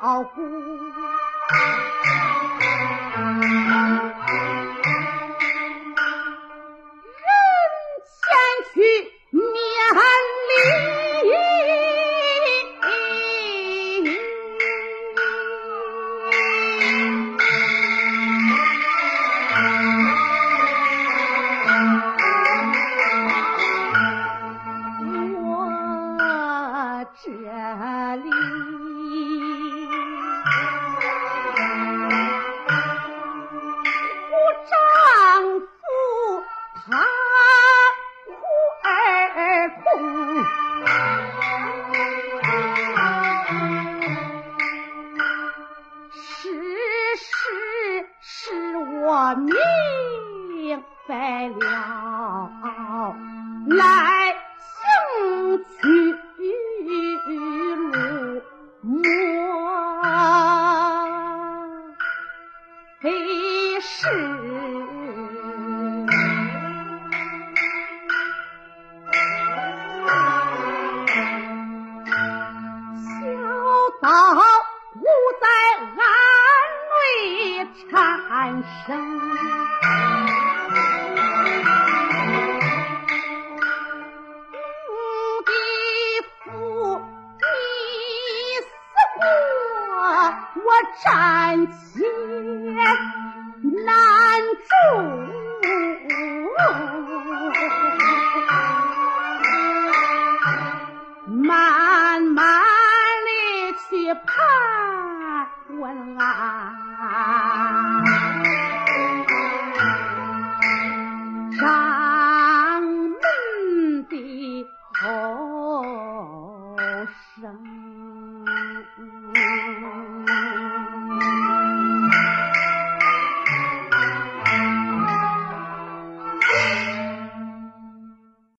保护，人前去面礼，我这里。来行去路莫非是。小道无在暗内产生。我站起难住。慢慢的去盘问啊，